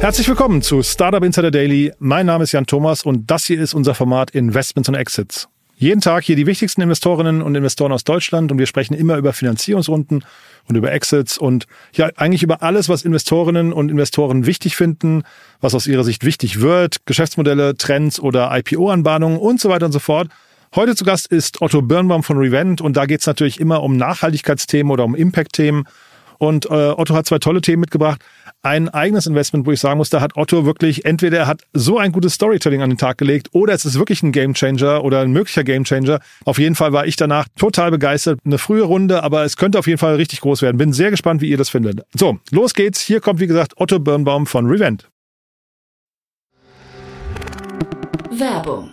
Herzlich willkommen zu Startup Insider Daily. Mein Name ist Jan Thomas und das hier ist unser Format Investments und Exits. Jeden Tag hier die wichtigsten Investorinnen und Investoren aus Deutschland und wir sprechen immer über Finanzierungsrunden und über Exits und ja, eigentlich über alles, was Investorinnen und Investoren wichtig finden, was aus ihrer Sicht wichtig wird, Geschäftsmodelle, Trends oder IPO-Anbahnungen und so weiter und so fort. Heute zu Gast ist Otto Birnbaum von Revent und da geht es natürlich immer um Nachhaltigkeitsthemen oder um Impact-Themen. Und äh, Otto hat zwei tolle Themen mitgebracht. Ein eigenes Investment, wo ich sagen muss, da hat Otto wirklich, entweder er hat so ein gutes Storytelling an den Tag gelegt oder es ist wirklich ein Gamechanger oder ein möglicher Gamechanger. Auf jeden Fall war ich danach total begeistert. Eine frühe Runde, aber es könnte auf jeden Fall richtig groß werden. Bin sehr gespannt, wie ihr das findet. So, los geht's. Hier kommt, wie gesagt, Otto Birnbaum von Revent. Werbung.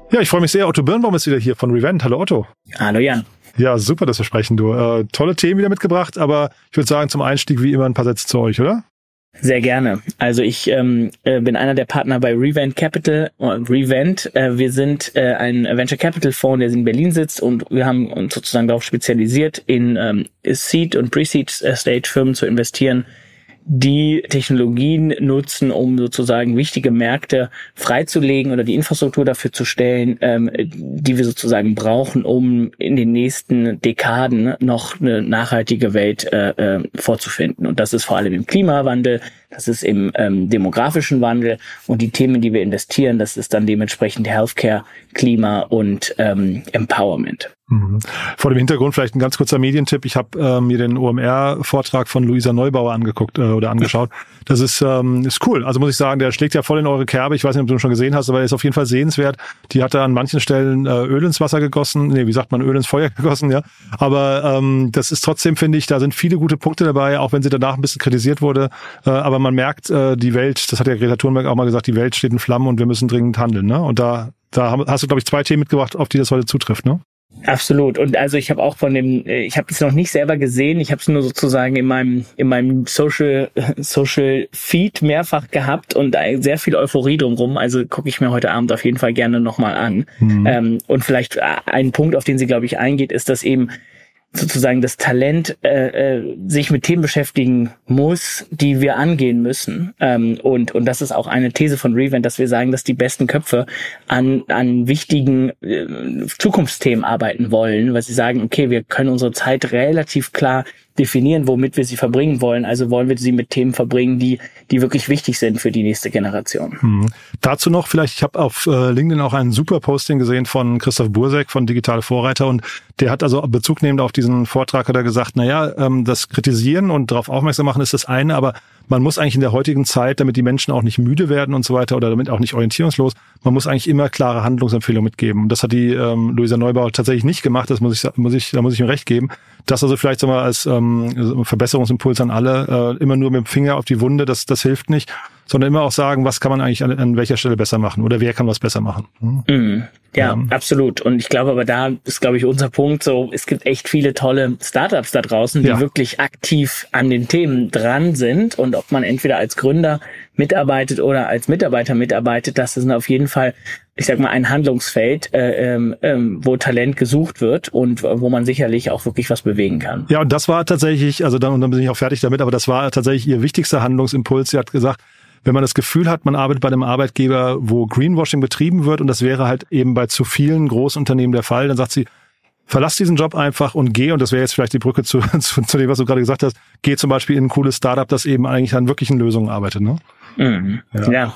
Ja, ich freue mich sehr. Otto Birnbaum ist wieder hier von Revent. Hallo Otto. Hallo Jan. Ja, super, dass wir sprechen, du. Äh, tolle Themen wieder mitgebracht, aber ich würde sagen, zum Einstieg wie immer ein paar Sätze zu euch, oder? Sehr gerne. Also ich ähm, äh, bin einer der Partner bei Revent Capital. Äh, Revent, äh, wir sind äh, ein Venture Capital Fonds, der in Berlin sitzt und wir haben uns sozusagen darauf spezialisiert, in ähm, Seed und Pre-Seed Stage Firmen zu investieren, die Technologien nutzen, um sozusagen wichtige Märkte freizulegen oder die Infrastruktur dafür zu stellen, ähm, die wir sozusagen brauchen, um in den nächsten Dekaden noch eine nachhaltige Welt äh, äh, vorzufinden. Und das ist vor allem im Klimawandel, das ist im ähm, demografischen Wandel und die Themen, die wir investieren, das ist dann dementsprechend Healthcare, Klima und ähm, Empowerment. Mhm. Vor dem Hintergrund vielleicht ein ganz kurzer Medientipp. Ich habe äh, mir den OMR-Vortrag von Luisa Neubauer angeguckt äh, oder angeschaut. Das ist, ähm, ist cool. Also muss ich sagen, der schlägt ja voll in eure Kerbe. Ich weiß nicht, ob du ihn schon gesehen hast, aber er ist auf jeden Fall sehenswert. Die hat da an manchen Stellen äh, Öl ins Wasser gegossen. Nee, wie sagt man, Öl ins Feuer gegossen, ja. Aber ähm, das ist trotzdem, finde ich, da sind viele gute Punkte dabei, auch wenn sie danach ein bisschen kritisiert wurde. Äh, aber man merkt, äh, die Welt, das hat ja Greta Thunberg auch mal gesagt, die Welt steht in Flammen und wir müssen dringend handeln. Ne? Und da, da hast du, glaube ich, zwei Themen mitgebracht, auf die das heute zutrifft. Ne? Absolut. Und also ich habe auch von dem, äh, ich habe es noch nicht selber gesehen, ich habe es nur sozusagen in meinem in meinem Social Social Feed mehrfach gehabt und sehr viel Euphorie drumherum. Also gucke ich mir heute Abend auf jeden Fall gerne nochmal an. Mhm. Ähm, und vielleicht äh, ein Punkt, auf den sie glaube ich eingeht, ist, dass eben sozusagen das Talent äh, äh, sich mit Themen beschäftigen muss, die wir angehen müssen. Ähm, und, und das ist auch eine These von Revent, dass wir sagen, dass die besten Köpfe an, an wichtigen äh, Zukunftsthemen arbeiten wollen, weil sie sagen, okay, wir können unsere Zeit relativ klar definieren, womit wir sie verbringen wollen. Also wollen wir sie mit Themen verbringen, die, die wirklich wichtig sind für die nächste Generation. Hm. Dazu noch vielleicht, ich habe auf äh, LinkedIn auch ein super Posting gesehen von Christoph Bursek von Digitale Vorreiter und der hat also Bezug nehmend auf diesen Vortrag hat er gesagt, naja, ähm, das Kritisieren und darauf aufmerksam machen ist das eine, aber man muss eigentlich in der heutigen Zeit, damit die Menschen auch nicht müde werden und so weiter oder damit auch nicht orientierungslos, man muss eigentlich immer klare Handlungsempfehlungen mitgeben. Und das hat die ähm, Luisa Neubauer tatsächlich nicht gemacht, das muss ich, muss ich, da muss ich ihm recht geben. Das also vielleicht sagen wir als ähm, Verbesserungsimpuls an alle, äh, immer nur mit dem Finger auf die Wunde, das, das hilft nicht, sondern immer auch sagen, was kann man eigentlich an, an welcher Stelle besser machen oder wer kann was besser machen. Hm? Mhm. Ja, ähm. absolut. Und ich glaube aber da ist, glaube ich, unser Punkt so, es gibt echt viele tolle Startups da draußen, die ja. wirklich aktiv an den Themen dran sind. Und ob man entweder als Gründer mitarbeitet oder als Mitarbeiter mitarbeitet, das ist auf jeden Fall, ich sag mal, ein Handlungsfeld, äh, ähm, ähm, wo Talent gesucht wird und wo man sicherlich auch wirklich was bewegen kann. Ja, und das war tatsächlich, also dann, und dann bin ich auch fertig damit, aber das war tatsächlich ihr wichtigster Handlungsimpuls. Sie hat gesagt, wenn man das Gefühl hat, man arbeitet bei einem Arbeitgeber, wo Greenwashing betrieben wird und das wäre halt eben bei zu vielen Großunternehmen der Fall, dann sagt sie, verlass diesen Job einfach und geh, und das wäre jetzt vielleicht die Brücke zu, zu, zu, dem, was du gerade gesagt hast, geh zum Beispiel in ein cooles Startup, das eben eigentlich an wirklichen Lösungen arbeitet. Ne? Mhm. Ja. ja.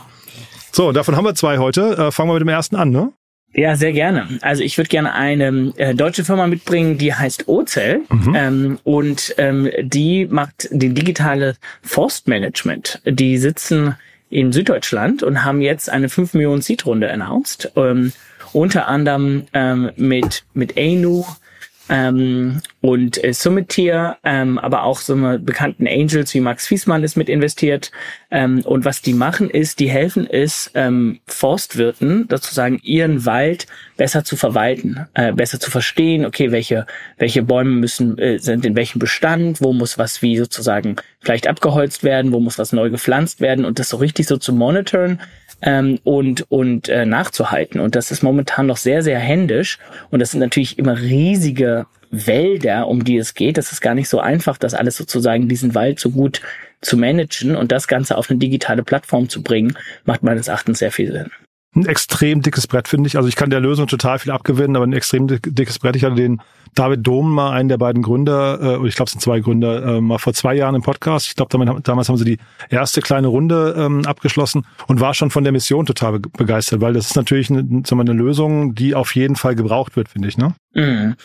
So, davon haben wir zwei heute. Äh, fangen wir mit dem ersten an, ne? Ja, sehr gerne. Also ich würde gerne eine äh, deutsche Firma mitbringen, die heißt Ocel mhm. ähm, und ähm, die macht den digitale Forstmanagement. Die sitzen in Süddeutschland und haben jetzt eine 5 Millionen Seed-Runde announced. Ähm, unter anderem ähm, mit, mit ANU, ähm, und äh, Summitier, ähm, aber auch so eine bekannten Angels wie Max Fiesmann ist mit investiert. Ähm, und was die machen ist, die helfen es ähm, Forstwirten, sozusagen ihren Wald besser zu verwalten, äh, besser zu verstehen, okay, welche, welche Bäume müssen, äh, sind in welchem Bestand, wo muss was wie sozusagen vielleicht abgeholzt werden, wo muss was neu gepflanzt werden und das so richtig so zu monitoren ähm, und, und äh, nachzuhalten. Und das ist momentan noch sehr, sehr händisch. Und das sind natürlich immer riesige Wälder, um die es geht. Das ist gar nicht so einfach, das alles sozusagen diesen Wald so gut zu managen und das Ganze auf eine digitale Plattform zu bringen, macht meines Erachtens sehr viel Sinn ein extrem dickes Brett, finde ich. Also ich kann der Lösung total viel abgewinnen, aber ein extrem dickes Brett. Ich hatte den David Dom mal, einen der beiden Gründer, äh, ich glaube es sind zwei Gründer, äh, mal vor zwei Jahren im Podcast. Ich glaube, damals haben sie die erste kleine Runde ähm, abgeschlossen und war schon von der Mission total begeistert, weil das ist natürlich eine, sagen eine Lösung, die auf jeden Fall gebraucht wird, finde ich. Ne? Mhm.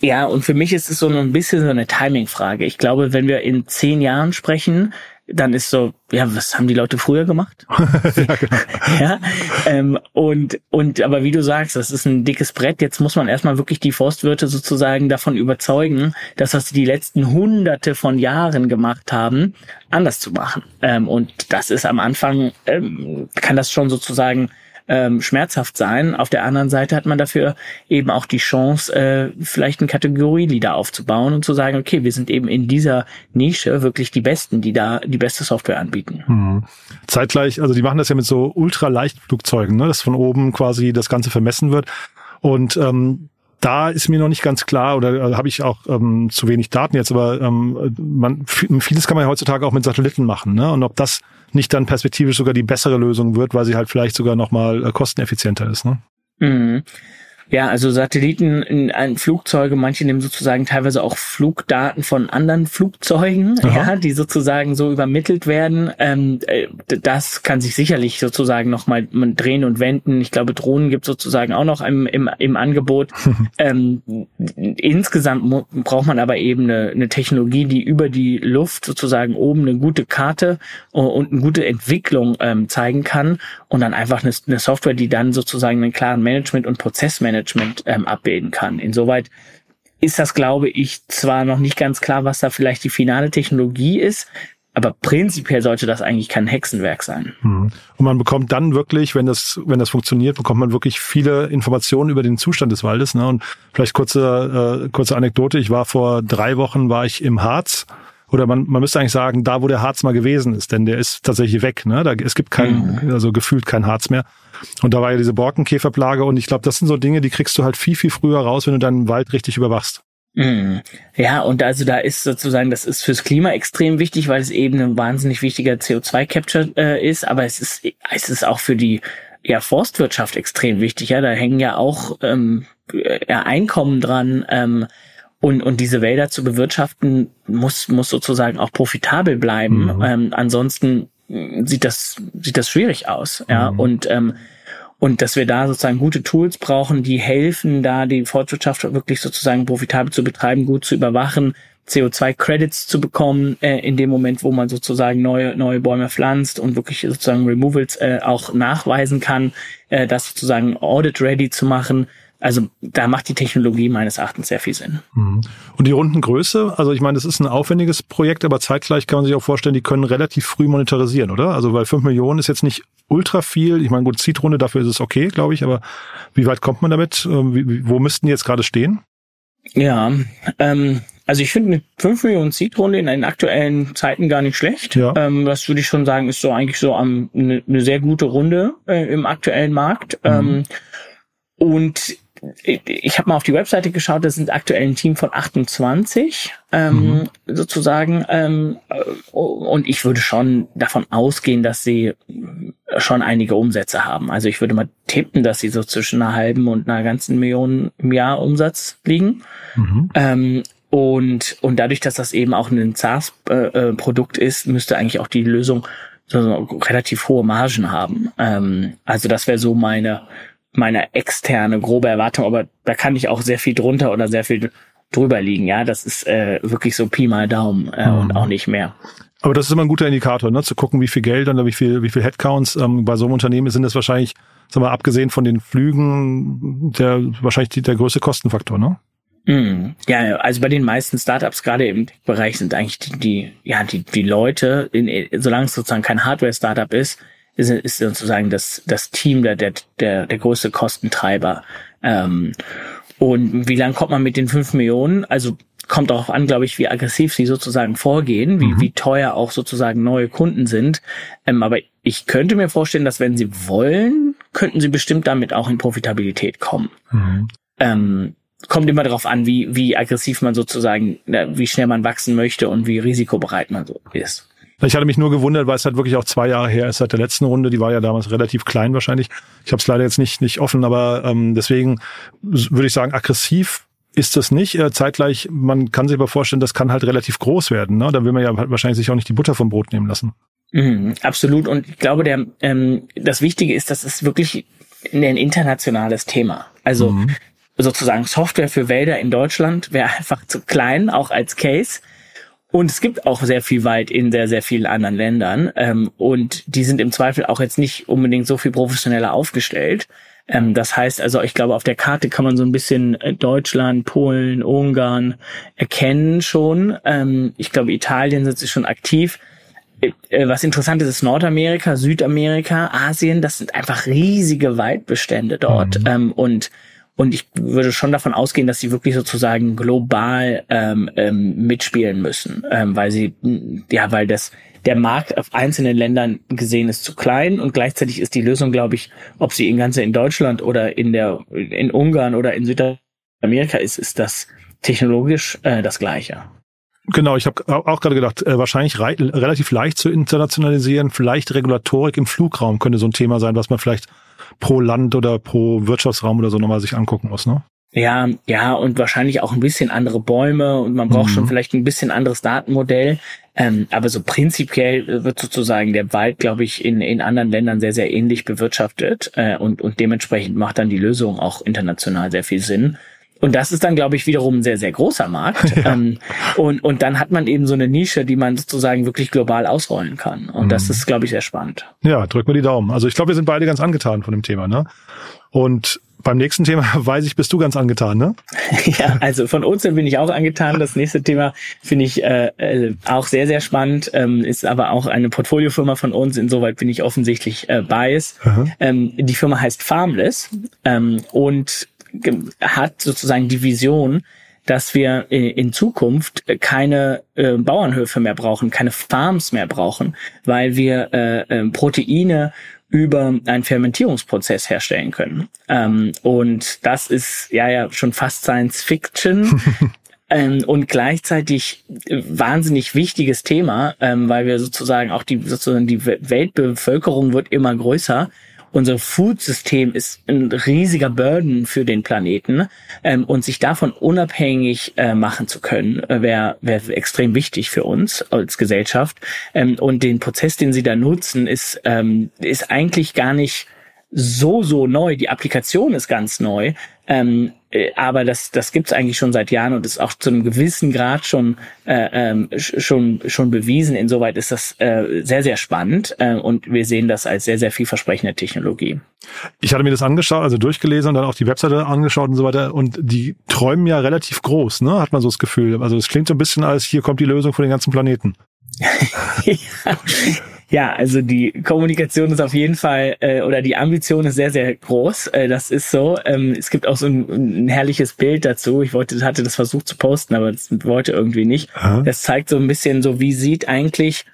Ja, und für mich ist es so ein bisschen so eine Timing-Frage. Ich glaube, wenn wir in zehn Jahren sprechen, dann ist so, ja, was haben die Leute früher gemacht? ja, genau. ja ähm, und, und, aber wie du sagst, das ist ein dickes Brett. Jetzt muss man erstmal wirklich die Forstwirte sozusagen davon überzeugen, dass was sie die letzten hunderte von Jahren gemacht haben, anders zu machen. Ähm, und das ist am Anfang, ähm, kann das schon sozusagen ähm, schmerzhaft sein. Auf der anderen Seite hat man dafür eben auch die Chance, äh, vielleicht ein Kategorieleader aufzubauen und zu sagen, okay, wir sind eben in dieser Nische wirklich die Besten, die da die beste Software anbieten. Mhm. Zeitgleich, also die machen das ja mit so Ultraleichtflugzeugen, ne, dass von oben quasi das Ganze vermessen wird. Und ähm, da ist mir noch nicht ganz klar oder äh, habe ich auch ähm, zu wenig Daten jetzt, aber ähm, man, vieles kann man ja heutzutage auch mit Satelliten machen. Ne? Und ob das nicht dann perspektivisch sogar die bessere Lösung wird, weil sie halt vielleicht sogar nochmal äh, kosteneffizienter ist. Ne? Mhm. Ja, also Satelliten in, in Flugzeuge, manche nehmen sozusagen teilweise auch Flugdaten von anderen Flugzeugen, ja, die sozusagen so übermittelt werden. Ähm, äh, das kann sich sicherlich sozusagen nochmal drehen und wenden. Ich glaube, Drohnen gibt sozusagen auch noch im, im, im Angebot. ähm, insgesamt braucht man aber eben eine, eine Technologie, die über die Luft sozusagen oben eine gute Karte und eine gute Entwicklung ähm, zeigen kann und dann einfach eine, eine Software, die dann sozusagen einen klaren Management- und Prozessmanagement Management ähm, abbilden kann. Insoweit ist das, glaube ich, zwar noch nicht ganz klar, was da vielleicht die finale Technologie ist, aber prinzipiell sollte das eigentlich kein Hexenwerk sein. Mhm. Und man bekommt dann wirklich, wenn das, wenn das funktioniert, bekommt man wirklich viele Informationen über den Zustand des Waldes. Ne? Und vielleicht kurze, äh, kurze Anekdote. Ich war vor drei Wochen, war ich im Harz oder man, man müsste eigentlich sagen, da wo der Harz mal gewesen ist, denn der ist tatsächlich weg. Ne? Da, es gibt kein, mhm. also gefühlt kein Harz mehr. Und da war ja diese Borkenkäferplage und ich glaube, das sind so Dinge, die kriegst du halt viel, viel früher raus, wenn du deinen Wald richtig überwachst. Mhm. Ja, und also da ist sozusagen, das ist fürs Klima extrem wichtig, weil es eben ein wahnsinnig wichtiger CO2-Capture äh, ist, aber es ist, es ist auch für die ja, Forstwirtschaft extrem wichtig. Ja, da hängen ja auch ähm, ja, Einkommen dran. Ähm, und, und diese Wälder zu bewirtschaften, muss, muss sozusagen auch profitabel bleiben. Mhm. Ähm, ansonsten sieht das, sieht das schwierig aus. Ja, mhm. und, ähm, und dass wir da sozusagen gute Tools brauchen, die helfen, da die Forstwirtschaft wirklich sozusagen profitabel zu betreiben, gut zu überwachen, CO2-Credits zu bekommen äh, in dem Moment, wo man sozusagen neue neue Bäume pflanzt und wirklich sozusagen Removals äh, auch nachweisen kann, äh, das sozusagen audit-ready zu machen also da macht die Technologie meines Erachtens sehr viel Sinn. Mhm. Und die Rundengröße, also ich meine, das ist ein aufwendiges Projekt, aber zeitgleich kann man sich auch vorstellen, die können relativ früh monetarisieren, oder? Also weil fünf Millionen ist jetzt nicht ultra viel. Ich meine, gut, Seed-Runde, dafür ist es okay, glaube ich, aber wie weit kommt man damit? Ähm, wie, wo müssten die jetzt gerade stehen? Ja, ähm, also ich finde eine 5 Millionen Seed-Runde in den aktuellen Zeiten gar nicht schlecht. Ja. Ähm, das würde ich schon sagen, ist so eigentlich so eine, eine sehr gute Runde äh, im aktuellen Markt. Mhm. Ähm, und ich habe mal auf die Webseite geschaut, das sind aktuell ein Team von 28 ähm, mhm. sozusagen ähm, und ich würde schon davon ausgehen, dass sie schon einige Umsätze haben. Also ich würde mal tippen, dass sie so zwischen einer halben und einer ganzen Million im Jahr Umsatz liegen. Mhm. Ähm, und, und dadurch, dass das eben auch ein SaaS-Produkt äh, ist, müsste eigentlich auch die Lösung so, so relativ hohe Margen haben. Ähm, also das wäre so meine, meine externe grobe Erwartung, aber da kann ich auch sehr viel drunter oder sehr viel drüber liegen. Ja, das ist äh, wirklich so Pi mal Daumen äh, mhm. und auch nicht mehr. Aber das ist immer ein guter Indikator, ne? zu gucken, wie viel Geld und wie viel, wie viel Headcounts ähm, bei so einem Unternehmen sind das wahrscheinlich, sagen wir, abgesehen von den Flügen, der wahrscheinlich die, der größte Kostenfaktor, ne? Mm, ja, also bei den meisten Startups, gerade im Bereich, sind eigentlich die, die, ja, die, die Leute, in, solange es sozusagen kein Hardware-Startup ist, ist, ist sozusagen das, das Team der, der, der, der größte Kostentreiber. Ähm, und wie lang kommt man mit den fünf Millionen? Also kommt darauf an, glaube ich, wie aggressiv sie sozusagen vorgehen, wie, mhm. wie teuer auch sozusagen neue Kunden sind. Ähm, aber ich könnte mir vorstellen, dass wenn sie wollen, könnten sie bestimmt damit auch in Profitabilität kommen. Mhm. Ähm, kommt immer darauf an, wie, wie aggressiv man sozusagen, wie schnell man wachsen möchte und wie risikobereit man so ist. Ich hatte mich nur gewundert, weil es halt wirklich auch zwei Jahre her ist seit der letzten Runde. Die war ja damals relativ klein wahrscheinlich. Ich habe es leider jetzt nicht nicht offen, aber ähm, deswegen würde ich sagen, aggressiv ist das nicht. Äh, zeitgleich, man kann sich aber vorstellen, das kann halt relativ groß werden. Ne? Da will man ja halt wahrscheinlich sich auch nicht die Butter vom Brot nehmen lassen. Mhm, absolut. Und ich glaube, der ähm, das Wichtige ist, dass es wirklich ein internationales Thema. Also mhm. sozusagen Software für Wälder in Deutschland wäre einfach zu klein, auch als Case. Und es gibt auch sehr viel Wald in sehr, sehr vielen anderen Ländern. Ähm, und die sind im Zweifel auch jetzt nicht unbedingt so viel professioneller aufgestellt. Ähm, das heißt also, ich glaube, auf der Karte kann man so ein bisschen äh, Deutschland, Polen, Ungarn erkennen schon. Ähm, ich glaube, Italien sind sie schon aktiv. Äh, äh, was interessant ist, ist Nordamerika, Südamerika, Asien. Das sind einfach riesige Waldbestände dort. Mhm. Ähm, und und ich würde schon davon ausgehen, dass sie wirklich sozusagen global ähm, ähm, mitspielen müssen, ähm, weil sie, ja, weil das der Markt auf einzelnen Ländern gesehen ist zu klein und gleichzeitig ist die Lösung, glaube ich, ob sie in ganze in Deutschland oder in der in Ungarn oder in Südamerika ist, ist das technologisch äh, das Gleiche. Genau, ich habe auch gerade gedacht, äh, wahrscheinlich rei relativ leicht zu internationalisieren, vielleicht Regulatorik im Flugraum könnte so ein Thema sein, was man vielleicht pro Land oder pro Wirtschaftsraum oder so nochmal sich angucken muss, ne? Ja, ja, und wahrscheinlich auch ein bisschen andere Bäume und man braucht mhm. schon vielleicht ein bisschen anderes Datenmodell. Ähm, aber so prinzipiell wird sozusagen der Wald, glaube ich, in, in anderen Ländern sehr, sehr ähnlich bewirtschaftet äh, und, und dementsprechend macht dann die Lösung auch international sehr viel Sinn. Und das ist dann, glaube ich, wiederum ein sehr, sehr großer Markt. Ja. Ähm, und, und dann hat man eben so eine Nische, die man sozusagen wirklich global ausrollen kann. Und mhm. das ist, glaube ich, sehr spannend. Ja, drück mir die Daumen. Also ich glaube, wir sind beide ganz angetan von dem Thema. Ne? Und beim nächsten Thema weiß ich, bist du ganz angetan, ne? ja, also von Ozean bin ich auch angetan. Das nächste Thema finde ich äh, äh, auch sehr, sehr spannend, ähm, ist aber auch eine Portfoliofirma von uns. Insoweit bin ich offensichtlich äh, biased. Ähm, die Firma heißt Farmless ähm, und hat sozusagen die Vision, dass wir in Zukunft keine äh, Bauernhöfe mehr brauchen, keine Farms mehr brauchen, weil wir äh, äh, Proteine über einen Fermentierungsprozess herstellen können. Ähm, und das ist ja ja schon fast Science Fiction. ähm, und gleichzeitig wahnsinnig wichtiges Thema, ähm, weil wir sozusagen auch die sozusagen die Weltbevölkerung wird immer größer unser Food-System ist ein riesiger Burden für den Planeten ähm, und sich davon unabhängig äh, machen zu können, äh, wäre wär extrem wichtig für uns als Gesellschaft. Ähm, und den Prozess, den sie da nutzen, ist, ähm, ist eigentlich gar nicht so, so neu. Die Applikation ist ganz neu. Ähm, äh, aber das, das gibt's eigentlich schon seit Jahren und ist auch zu einem gewissen Grad schon, äh, ähm, schon, schon bewiesen. Insoweit ist das äh, sehr, sehr spannend äh, und wir sehen das als sehr, sehr vielversprechende Technologie. Ich hatte mir das angeschaut, also durchgelesen und dann auch die Webseite angeschaut und so weiter und die träumen ja relativ groß, ne? Hat man so das Gefühl. Also es klingt so ein bisschen als hier kommt die Lösung für den ganzen Planeten. ja, ja, also die Kommunikation ist auf jeden Fall, äh, oder die Ambition ist sehr, sehr groß. Äh, das ist so. Ähm, es gibt auch so ein, ein herrliches Bild dazu. Ich wollte, hatte das versucht zu posten, aber das wollte irgendwie nicht. Aha. Das zeigt so ein bisschen so, wie sieht eigentlich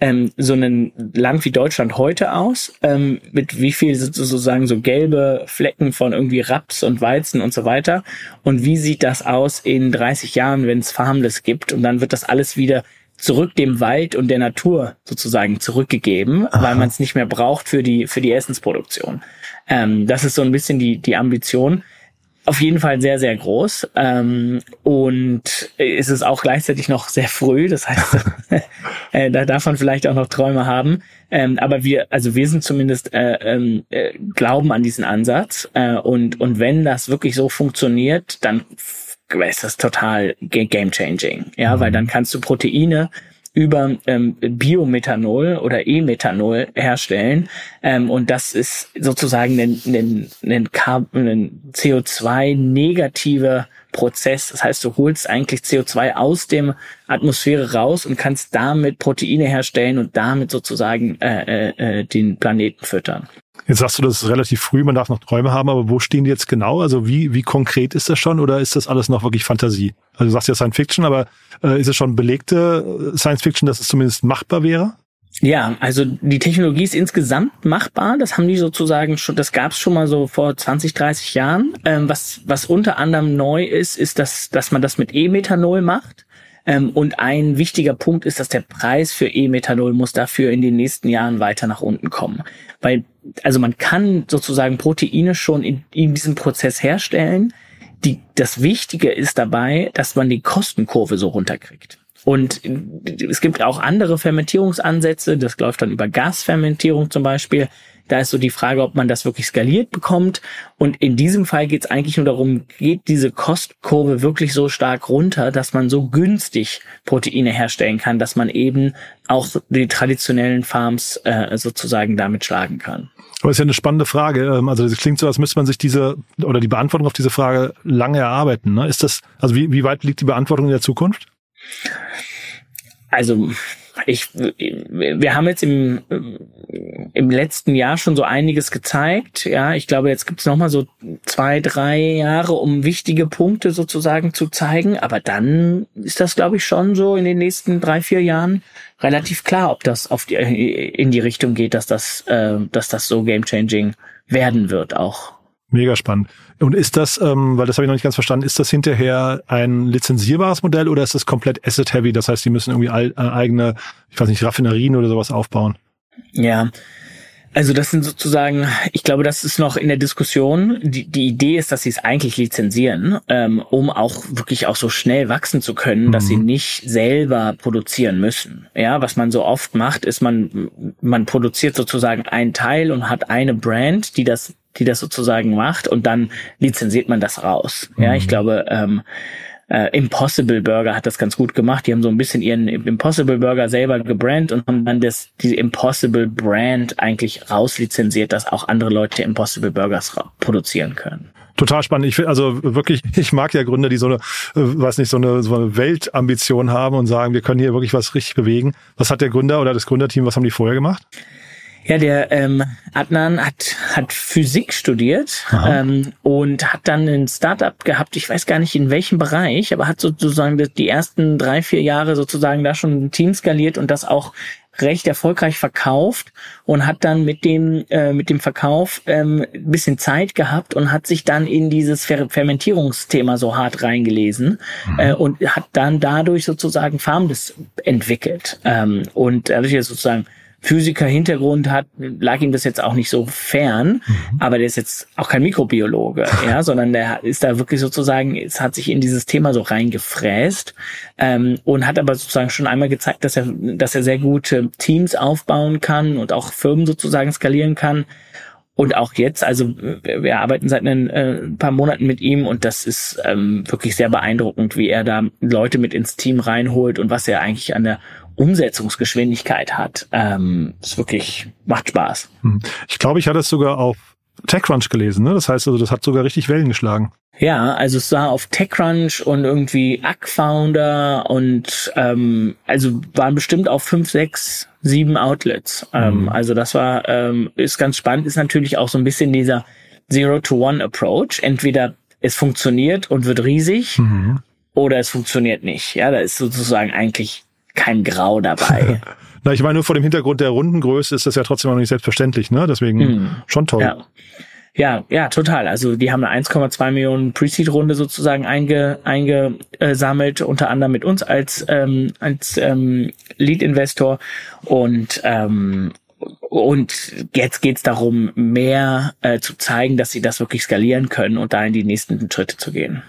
ähm, so ein Land wie Deutschland heute aus? Ähm, mit wie viel sozusagen so gelbe Flecken von irgendwie Raps und Weizen und so weiter? Und wie sieht das aus in 30 Jahren, wenn es Farmless gibt? Und dann wird das alles wieder zurück dem Wald und der Natur sozusagen zurückgegeben, Aha. weil man es nicht mehr braucht für die für die Essensproduktion. Ähm, das ist so ein bisschen die die Ambition auf jeden Fall sehr, sehr groß. Ähm, und es ist auch gleichzeitig noch sehr früh. Das heißt, äh, da darf man vielleicht auch noch Träume haben. Ähm, aber wir, also wir sind zumindest äh, ähm, äh, glauben an diesen Ansatz. Äh, und, und wenn das wirklich so funktioniert, dann ist das total game changing. Ja, mhm. weil dann kannst du Proteine über ähm, Biomethanol oder E-Methanol herstellen. Ähm, und das ist sozusagen ein, ein, ein, ein CO2-negativer Prozess. Das heißt, du holst eigentlich CO2 aus dem Atmosphäre raus und kannst damit Proteine herstellen und damit sozusagen äh, äh, äh den Planeten füttern. Jetzt sagst du, das ist relativ früh, man darf noch Träume haben, aber wo stehen die jetzt genau? Also wie, wie konkret ist das schon oder ist das alles noch wirklich Fantasie? Also du sagst ja Science Fiction, aber äh, ist es schon belegte äh, Science Fiction, dass es zumindest machbar wäre? Ja, also die Technologie ist insgesamt machbar. Das haben die sozusagen schon, das gab es schon mal so vor 20, 30 Jahren. Ähm, was, was unter anderem neu ist, ist, dass, dass man das mit E-Methanol macht. Ähm, und ein wichtiger Punkt ist, dass der Preis für E-Methanol muss dafür in den nächsten Jahren weiter nach unten kommen. Weil, also man kann sozusagen Proteine schon in, in diesem Prozess herstellen. Die, das Wichtige ist dabei, dass man die Kostenkurve so runterkriegt. Und es gibt auch andere Fermentierungsansätze, das läuft dann über Gasfermentierung zum Beispiel. Da ist so die Frage, ob man das wirklich skaliert bekommt. Und in diesem Fall geht es eigentlich nur darum, geht diese Kostkurve wirklich so stark runter, dass man so günstig Proteine herstellen kann, dass man eben auch die traditionellen Farms äh, sozusagen damit schlagen kann. Aber ist ja eine spannende Frage. Ähm, also es klingt so, als müsste man sich diese oder die Beantwortung auf diese Frage lange erarbeiten. Ne? Ist das, also wie, wie weit liegt die Beantwortung in der Zukunft? Also ich, wir haben jetzt im, im letzten Jahr schon so einiges gezeigt. Ja, ich glaube, jetzt gibt's noch mal so zwei, drei Jahre, um wichtige Punkte sozusagen zu zeigen. Aber dann ist das, glaube ich, schon so in den nächsten drei, vier Jahren relativ klar, ob das auf die, in die Richtung geht, dass das, äh, dass das so game changing werden wird auch. Mega spannend. Und ist das, ähm, weil das habe ich noch nicht ganz verstanden, ist das hinterher ein lizenzierbares Modell oder ist das komplett asset-heavy? Das heißt, die müssen irgendwie all, äh, eigene, ich weiß nicht, Raffinerien oder sowas aufbauen? Ja, also das sind sozusagen, ich glaube, das ist noch in der Diskussion. Die, die Idee ist, dass sie es eigentlich lizenzieren, ähm, um auch wirklich auch so schnell wachsen zu können, mhm. dass sie mhm. nicht selber produzieren müssen. Ja, was man so oft macht, ist man man produziert sozusagen einen Teil und hat eine Brand, die das die das sozusagen macht und dann lizenziert man das raus. Mhm. Ja, ich mhm. glaube, ähm, äh, Impossible Burger hat das ganz gut gemacht. Die haben so ein bisschen ihren Impossible Burger selber gebrannt und haben dann das, diese Impossible Brand eigentlich rauslizenziert, dass auch andere Leute Impossible Burgers produzieren können. Total spannend. Ich finde also wirklich, ich mag ja Gründer, die so eine, äh, weiß nicht, so eine, so eine Weltambition haben und sagen, wir können hier wirklich was richtig bewegen. Was hat der Gründer oder das Gründerteam, was haben die vorher gemacht? Ja, der ähm, Adnan hat, hat Physik studiert ähm, und hat dann ein Startup gehabt, ich weiß gar nicht in welchem Bereich, aber hat sozusagen die ersten drei, vier Jahre sozusagen da schon ein Team skaliert und das auch recht erfolgreich verkauft und hat dann mit dem äh, mit dem Verkauf ähm, ein bisschen Zeit gehabt und hat sich dann in dieses Fer Fermentierungsthema so hart reingelesen mhm. äh, und hat dann dadurch sozusagen Farmless entwickelt ähm, und dadurch sozusagen Physiker-Hintergrund hat, lag ihm das jetzt auch nicht so fern, mhm. aber der ist jetzt auch kein Mikrobiologe, ja, sondern der ist da wirklich sozusagen, es hat sich in dieses Thema so reingefräst ähm, und hat aber sozusagen schon einmal gezeigt, dass er, dass er sehr gute Teams aufbauen kann und auch Firmen sozusagen skalieren kann. Und auch jetzt, also wir arbeiten seit ein äh, paar Monaten mit ihm und das ist ähm, wirklich sehr beeindruckend, wie er da Leute mit ins Team reinholt und was er eigentlich an der Umsetzungsgeschwindigkeit hat. Ähm, ist wirklich, macht Spaß. Hm. Ich glaube, ich hatte es sogar auf TechCrunch gelesen, ne? Das heißt also, das hat sogar richtig Wellen geschlagen. Ja, also es war auf TechCrunch und irgendwie Ackfounder und ähm, also waren bestimmt auf fünf, sechs, sieben Outlets. Ähm, mhm. also das war, ähm, ist ganz spannend, ist natürlich auch so ein bisschen dieser Zero-to-One-Approach. Entweder es funktioniert und wird riesig oder es funktioniert nicht. Ja, da ist sozusagen eigentlich kein Grau dabei. Na, ich meine, nur vor dem Hintergrund der Rundengröße ist das ja trotzdem noch nicht selbstverständlich, ne? Deswegen mhm. schon toll. Ja. Ja, ja, total. Also die haben eine 1,2 Millionen Pre-Seed-Runde sozusagen einge, eingesammelt, unter anderem mit uns als, ähm, als ähm, Lead-Investor. Und ähm, und jetzt geht's darum, mehr äh, zu zeigen, dass sie das wirklich skalieren können und da in die nächsten Schritte zu gehen.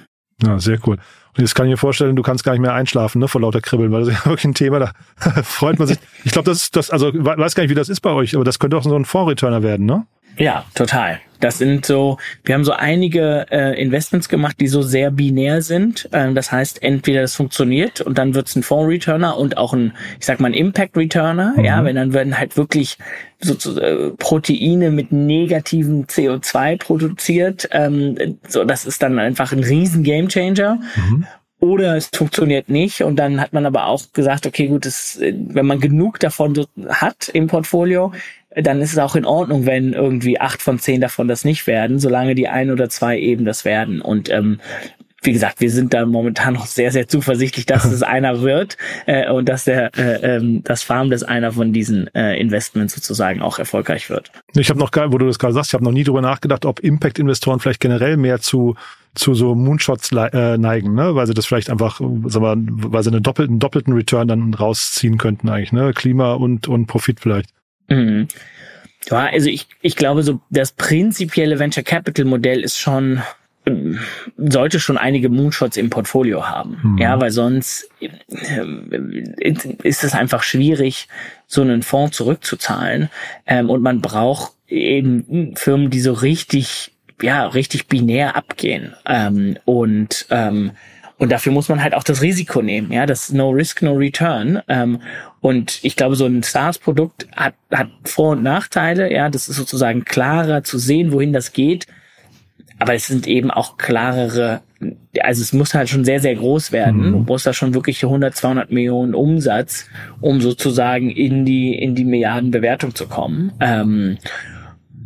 Ja, sehr cool. Und jetzt kann ich mir vorstellen, du kannst gar nicht mehr einschlafen, ne, vor lauter Kribbeln, weil das ist ja wirklich ein Thema, da freut man sich. Ich glaube, das ist das, also weiß gar nicht, wie das ist bei euch, aber das könnte auch so ein Fonds-Returner werden, ne? Ja, total. Das sind so, wir haben so einige äh, Investments gemacht, die so sehr binär sind. Ähm, das heißt, entweder das funktioniert und dann wird's ein Fonds-Returner und auch ein, ich sag mal, ein Impact-Returner. Mhm. Ja, wenn dann werden halt wirklich so, so äh, Proteine mit negativem CO2 produziert. Ähm, so, das ist dann einfach ein riesen Gamechanger. Mhm oder es funktioniert nicht und dann hat man aber auch gesagt, okay, gut, das, wenn man genug davon hat im Portfolio, dann ist es auch in Ordnung, wenn irgendwie acht von zehn davon das nicht werden, solange die ein oder zwei eben das werden. Und ähm, wie gesagt, wir sind da momentan noch sehr, sehr zuversichtlich, dass es einer wird äh, und dass der äh, ähm, das Farm des einer von diesen äh, Investments sozusagen auch erfolgreich wird. Ich habe noch, wo du das gerade sagst, ich habe noch nie drüber nachgedacht, ob Impact-Investoren vielleicht generell mehr zu zu so Moonshots äh, neigen, ne? weil sie das vielleicht einfach, sagen wir, weil sie einen doppelten, doppelten Return dann rausziehen könnten eigentlich, ne? Klima und, und Profit vielleicht. Mhm. Ja, also ich, ich glaube, so das prinzipielle Venture Capital Modell ist schon sollte schon einige Moonshots im Portfolio haben. Mhm. Ja, weil sonst äh, ist es einfach schwierig, so einen Fonds zurückzuzahlen. Ähm, und man braucht eben Firmen, die so richtig, ja, richtig binär abgehen. Ähm, und ähm, und dafür muss man halt auch das Risiko nehmen, ja, das No Risk, No Return. Ähm, und ich glaube, so ein SaaS-Produkt hat, hat Vor- und Nachteile, ja, das ist sozusagen klarer zu sehen, wohin das geht. Aber es sind eben auch klarere, also es muss halt schon sehr, sehr groß werden. Mhm. Du brauchst da schon wirklich 100, 200 Millionen Umsatz, um sozusagen in die, in die Milliarden Bewertung zu kommen. Ähm,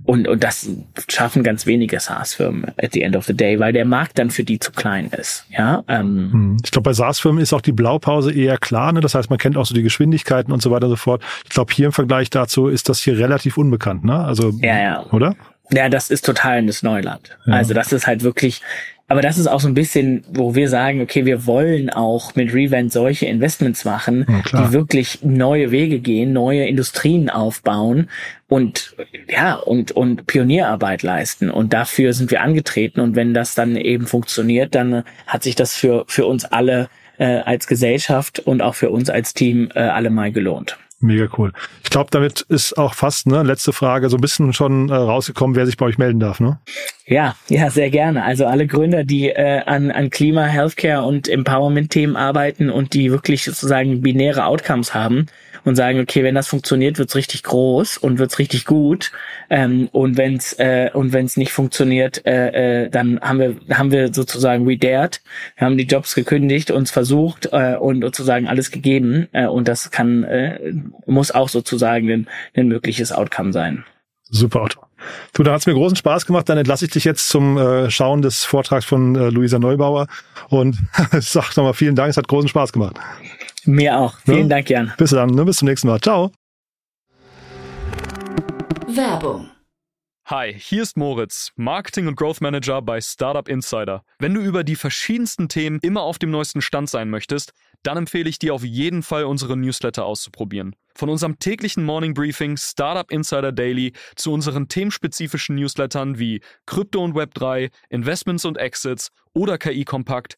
und, und das schaffen ganz wenige SaaS-Firmen at the end of the day, weil der Markt dann für die zu klein ist. Ja, ähm. Hm. Ich glaube, bei SaaS-Firmen ist auch die Blaupause eher klar. Ne? Das heißt, man kennt auch so die Geschwindigkeiten und so weiter und so fort. Ich glaube, hier im Vergleich dazu ist das hier relativ unbekannt. Ne? Also, ja, ja. oder? Ja, das ist total das Neuland. Ja. Also das ist halt wirklich, aber das ist auch so ein bisschen, wo wir sagen, okay, wir wollen auch mit Revent solche Investments machen, ja, die wirklich neue Wege gehen, neue Industrien aufbauen und ja und und Pionierarbeit leisten. Und dafür sind wir angetreten. Und wenn das dann eben funktioniert, dann hat sich das für für uns alle äh, als Gesellschaft und auch für uns als Team äh, alle mal gelohnt. Mega cool. Ich glaube, damit ist auch fast, ne, letzte Frage, so ein bisschen schon äh, rausgekommen, wer sich bei euch melden darf, ne? Ja, ja, sehr gerne. Also alle Gründer, die äh, an, an Klima, Healthcare und Empowerment-Themen arbeiten und die wirklich sozusagen binäre Outcomes haben, und sagen, okay, wenn das funktioniert, wird's richtig groß und wird's richtig gut. Ähm, und wenn's äh, und wenn's nicht funktioniert, äh, äh, dann haben wir haben wir sozusagen we dared, wir haben die Jobs gekündigt, uns versucht äh, und sozusagen alles gegeben. Äh, und das kann äh, muss auch sozusagen ein, ein mögliches Outcome sein. Super Otto. Du, da hat's mir großen Spaß gemacht. Dann entlasse ich dich jetzt zum äh, Schauen des Vortrags von äh, Luisa Neubauer und sag nochmal vielen Dank. Es hat großen Spaß gemacht. Mir auch. Vielen ne? Dank, Jan. Bis dann. Ne? Bis zum nächsten Mal. Ciao. Werbung. Hi, hier ist Moritz, Marketing und Growth Manager bei Startup Insider. Wenn du über die verschiedensten Themen immer auf dem neuesten Stand sein möchtest, dann empfehle ich dir auf jeden Fall unsere Newsletter auszuprobieren. Von unserem täglichen Morning Briefing Startup Insider Daily zu unseren themenspezifischen Newslettern wie Krypto und Web3, Investments und Exits oder KI Kompakt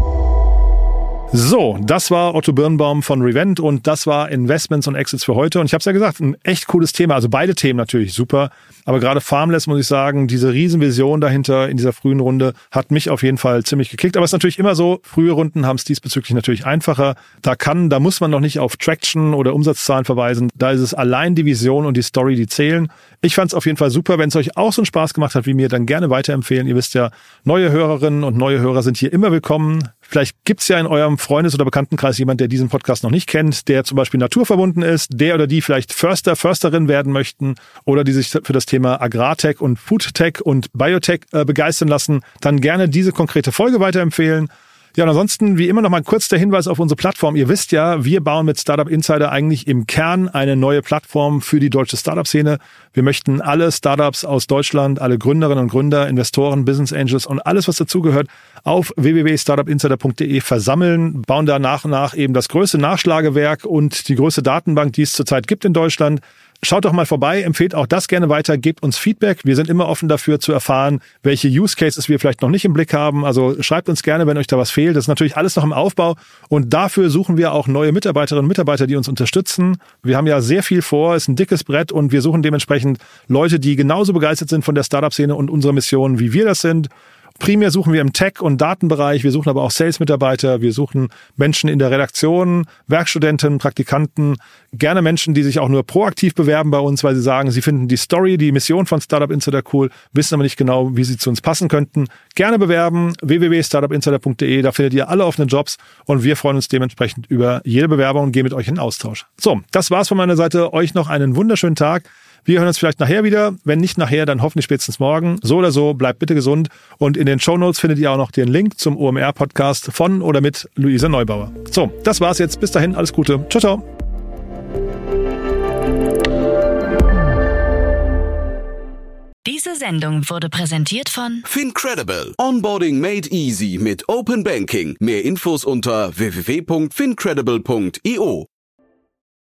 So, das war Otto Birnbaum von Revent und das war Investments und Exits für heute. Und ich habe es ja gesagt, ein echt cooles Thema. Also beide Themen natürlich super. Aber gerade Farmless, muss ich sagen, diese Riesenvision dahinter in dieser frühen Runde hat mich auf jeden Fall ziemlich gekickt. Aber es ist natürlich immer so, frühe Runden haben es diesbezüglich natürlich einfacher. Da kann, da muss man noch nicht auf Traction oder Umsatzzahlen verweisen. Da ist es allein die Vision und die Story, die zählen. Ich fand es auf jeden Fall super. Wenn es euch auch so einen Spaß gemacht hat wie mir, dann gerne weiterempfehlen. Ihr wisst ja, neue Hörerinnen und neue Hörer sind hier immer willkommen Vielleicht gibt's ja in eurem Freundes- oder Bekanntenkreis jemand, der diesen Podcast noch nicht kennt, der zum Beispiel naturverbunden ist, der oder die vielleicht Förster, Försterin werden möchten oder die sich für das Thema Agrartech und Foodtech und Biotech äh, begeistern lassen, dann gerne diese konkrete Folge weiterempfehlen. Ja, und ansonsten, wie immer noch mal kurz der Hinweis auf unsere Plattform. Ihr wisst ja, wir bauen mit Startup Insider eigentlich im Kern eine neue Plattform für die deutsche Startup-Szene. Wir möchten alle Startups aus Deutschland, alle Gründerinnen und Gründer, Investoren, Business Angels und alles, was dazugehört, auf www.startupinsider.de versammeln, bauen da nach und nach eben das größte Nachschlagewerk und die größte Datenbank, die es zurzeit gibt in Deutschland. Schaut doch mal vorbei, empfehlt auch das gerne weiter, gebt uns Feedback. Wir sind immer offen dafür zu erfahren, welche Use Cases wir vielleicht noch nicht im Blick haben. Also schreibt uns gerne, wenn euch da was fehlt. Das ist natürlich alles noch im Aufbau und dafür suchen wir auch neue Mitarbeiterinnen und Mitarbeiter, die uns unterstützen. Wir haben ja sehr viel vor, ist ein dickes Brett und wir suchen dementsprechend Leute, die genauso begeistert sind von der Startup-Szene und unserer Mission, wie wir das sind. Primär suchen wir im Tech- und Datenbereich, wir suchen aber auch Sales-Mitarbeiter, wir suchen Menschen in der Redaktion, Werkstudenten, Praktikanten, gerne Menschen, die sich auch nur proaktiv bewerben bei uns, weil sie sagen, sie finden die Story, die Mission von Startup Insider cool, wissen aber nicht genau, wie sie zu uns passen könnten. Gerne bewerben, www.startupinsider.de, da findet ihr alle offenen Jobs und wir freuen uns dementsprechend über jede Bewerbung und gehen mit euch in Austausch. So, das war's von meiner Seite. Euch noch einen wunderschönen Tag. Wir hören uns vielleicht nachher wieder. Wenn nicht nachher, dann hoffentlich spätestens morgen. So oder so, bleibt bitte gesund. Und in den Show Notes findet ihr auch noch den Link zum OMR-Podcast von oder mit Luisa Neubauer. So, das war's jetzt. Bis dahin, alles Gute. Ciao, ciao. Diese Sendung wurde präsentiert von Fincredible. Onboarding made easy mit Open Banking. Mehr Infos unter www.fincredible.io.